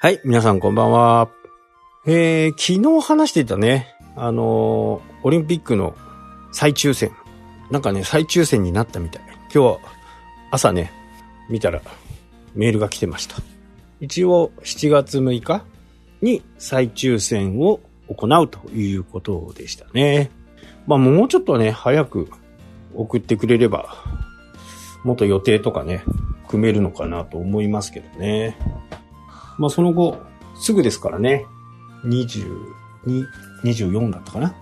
はい、皆さんこんばんは。えー、昨日話していたね、あのーオリンピックの再抽選。なんかね、再抽選になったみたい。今日朝ね、見たらメールが来てました。一応7月6日に再抽選を行うということでしたね。まあもうちょっとね、早く送ってくれれば、もっと予定とかね、組めるのかなと思いますけどね。まあその後、すぐですからね、22、24だったかな。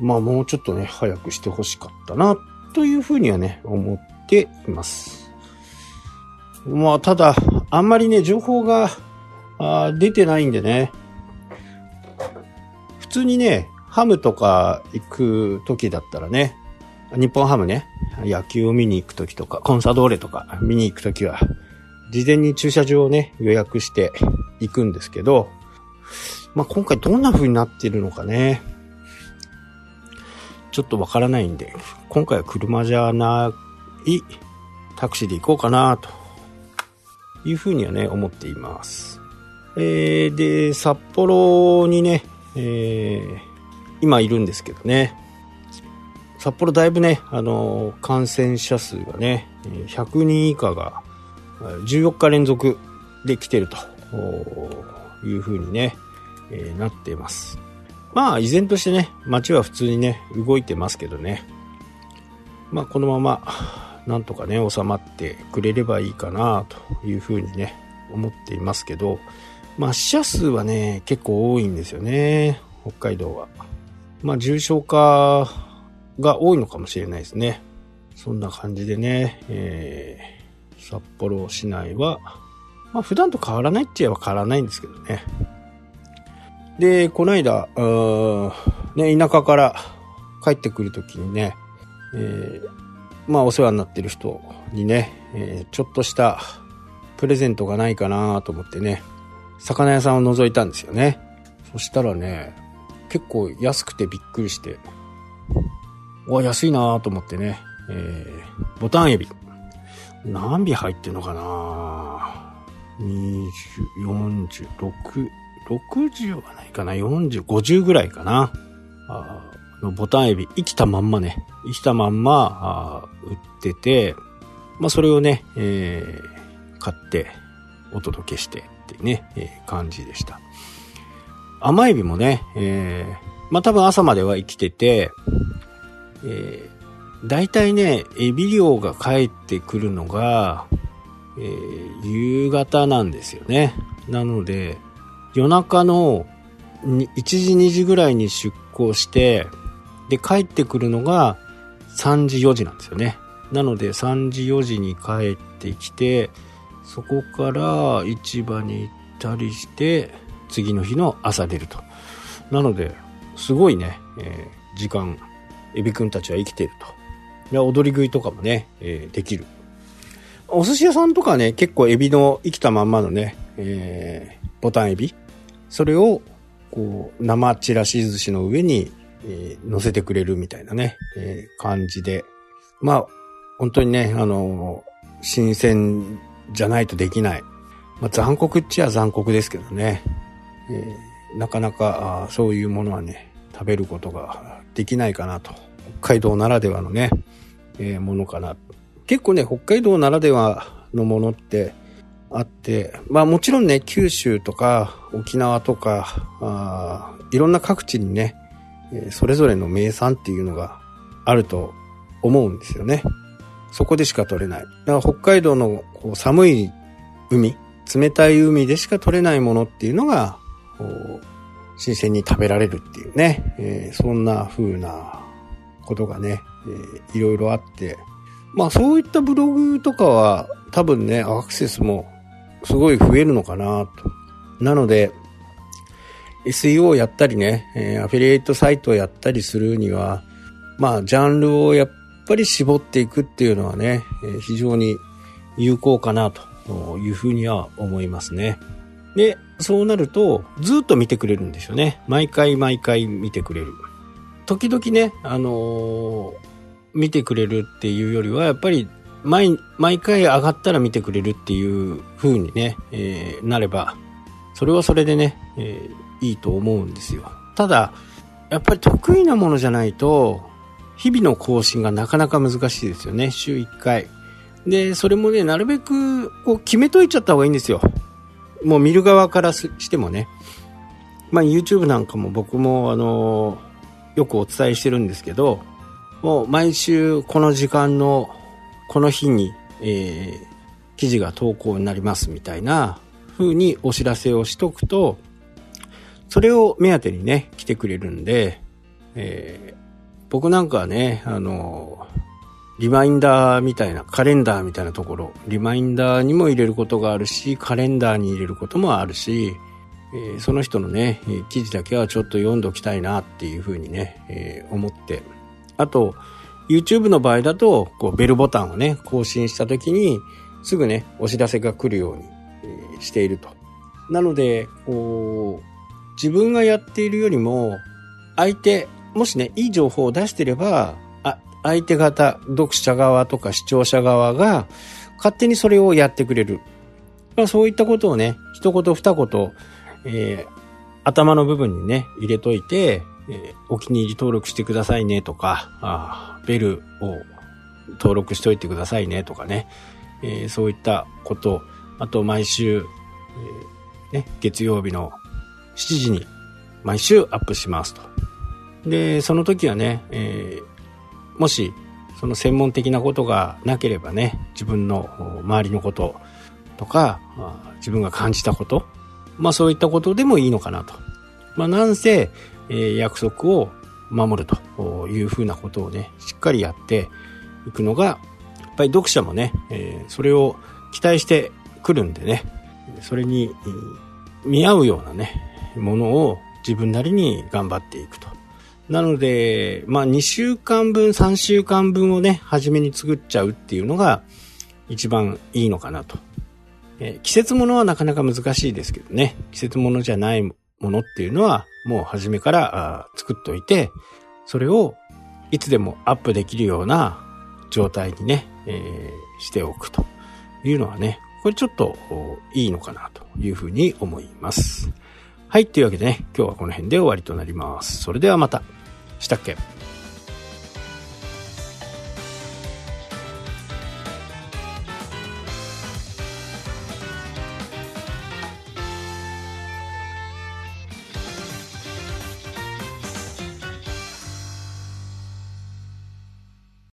まあもうちょっとね、早くしてほしかったな、というふうにはね、思っています。まあただ、あんまりね、情報があ出てないんでね、普通にね、ハムとか行く時だったらね、日本ハムね、野球を見に行く時とか、コンサドーレとか見に行く時は、事前に駐車場をね、予約して行くんですけど、まあ、今回どんな風になってるのかね、ちょっとわからないんで、今回は車じゃないタクシーで行こうかな、という風にはね、思っています。えー、で、札幌にね、えー、今いるんですけどね、札幌だいぶね、あのー感染者数がね、100人以下が14日連続で来てるという風にね、えーなっています。まあ、依然としてね、街は普通にね、動いてますけどね。まあ、このまま、なんとかね、収まってくれればいいかな、という風にね、思っていますけど、まあ、死者数はね、結構多いんですよね、北海道は。まあ、重症化が多いのかもしれないですね。そんな感じでね、えー札幌市内は、まあ普段と変わらないって言えば変わらないんですけどね。で、この間、うーんね、田舎から帰ってくるときにね、えーまあお世話になってる人にね、えーちょっとしたプレゼントがないかなと思ってね、魚屋さんを覗いたんですよね。そしたらね、結構安くてびっくりして、うわ、安いなと思ってね、えーボタンエビ。何尾入ってんのかな20、40、6、60はないかな ?40、50ぐらいかなあのボタンエビ、生きたまんまね、生きたまんまあ売ってて、まあそれをね、えー買ってお届けしてってね、えー感じでした。甘エビもね、えーまあ多分朝までは生きてて、えー大体ね、エビ漁が帰ってくるのが、えー夕方なんですよね。なので、夜中の1時2時ぐらいに出港して、で、帰ってくるのが3時4時なんですよね。なので3時4時に帰ってきて、そこから市場に行ったりして、次の日の朝出ると。なので、すごいね、えー時間、エビくんたちは生きていると。いや踊り食いとかもね、えーできる。お寿司屋さんとかね、結構エビの生きたまんまのね、えーボタンエビ。それを、こう、生ちらし寿司の上に、えー乗せてくれるみたいなね、えー感じで。まあ、本当にね、あのー新鮮じゃないとできない。まあ、残酷っちゃ残酷ですけどね。えーなかなかそういうものはね、食べることができないかなと。北海道ならではのね、えーものかな。結構ね、北海道ならではのものってあって、まあもちろんね、九州とか沖縄とか、あいろんな各地にね、それぞれの名産っていうのがあると思うんですよね。そこでしか取れない。だから北海道のこう寒い海、冷たい海でしか取れないものっていうのが、新鮮に食べられるっていうね、えーそんな風なことがね、えーいろいろあって、まあそういったブログとかは多分ね、アクセスもすごい増えるのかなと。なので、SEO をやったりね、えーアフィリエイトサイトをやったりするには、まあジャンルをやっぱり絞っていくっていうのはね、えー非常に有効かなというふうには思いますね。で、そうなると、ずっと見てくれるんですよね。毎回毎回見てくれる。時々ね、あのー見てくれるっていうよりは、やっぱり毎、毎回上がったら見てくれるっていう風にね、えー、なれば、それはそれでね、えー、いいと思うんですよ。ただ、やっぱり得意なものじゃないと、日々の更新がなかなか難しいですよね。週1回。で、それもね、なるべくこう決めといちゃった方がいいんですよ。もう見る側からしてもね。まあ YouTube なんかも僕もあのよくお伝えしてるんですけど、もう毎週この時間のこの日に、えー、記事が投稿になりますみたいな風にお知らせをしとくと、それを目当てにね、来てくれるんで、えー、僕なんかはね、あの、リマインダーみたいな、カレンダーみたいなところ、リマインダーにも入れることがあるし、カレンダーに入れることもあるし、え、その人のね、記事だけはちょっと読んどきたいなっていうふうにね、え、思って。あと、YouTube の場合だと、こう、ベルボタンをね、更新した時に、すぐね、お知らせが来るように、え、していると。なので、こう、自分がやっているよりも、相手、もしね、いい情報を出してれば、相手方、読者側とか視聴者側が、勝手にそれをやってくれる。まあ、そういったことをね、一言二言、えー、頭の部分にね、入れといて、えー、お気に入り登録してくださいねとか、あベルを登録しておいてくださいねとかね、えー、そういったこと、あと毎週、えー、ね、月曜日の7時に毎週アップしますと。で、その時はね、えー、もし、その専門的なことがなければね、自分の周りのこととか、自分が感じたこと、まあそういったことでもいいのかなと。まあなんせ、えー、約束を守るというふうなことをね、しっかりやっていくのが、やっぱり読者もね、えー、それを期待してくるんでね、それに見合うようなね、ものを自分なりに頑張っていくと。なので、まあ2週間分、3週間分をね、初めに作っちゃうっていうのが一番いいのかなと。えー、季節物はなかなか難しいですけどね、季節物じゃないものっていうのはもう初めから作っといて、それをいつでもアップできるような状態にね、えー、しておくというのはね、これちょっといいのかなというふうに思います。はい、というわけでね、今日はこの辺で終わりとなります。それではまた。したっけ？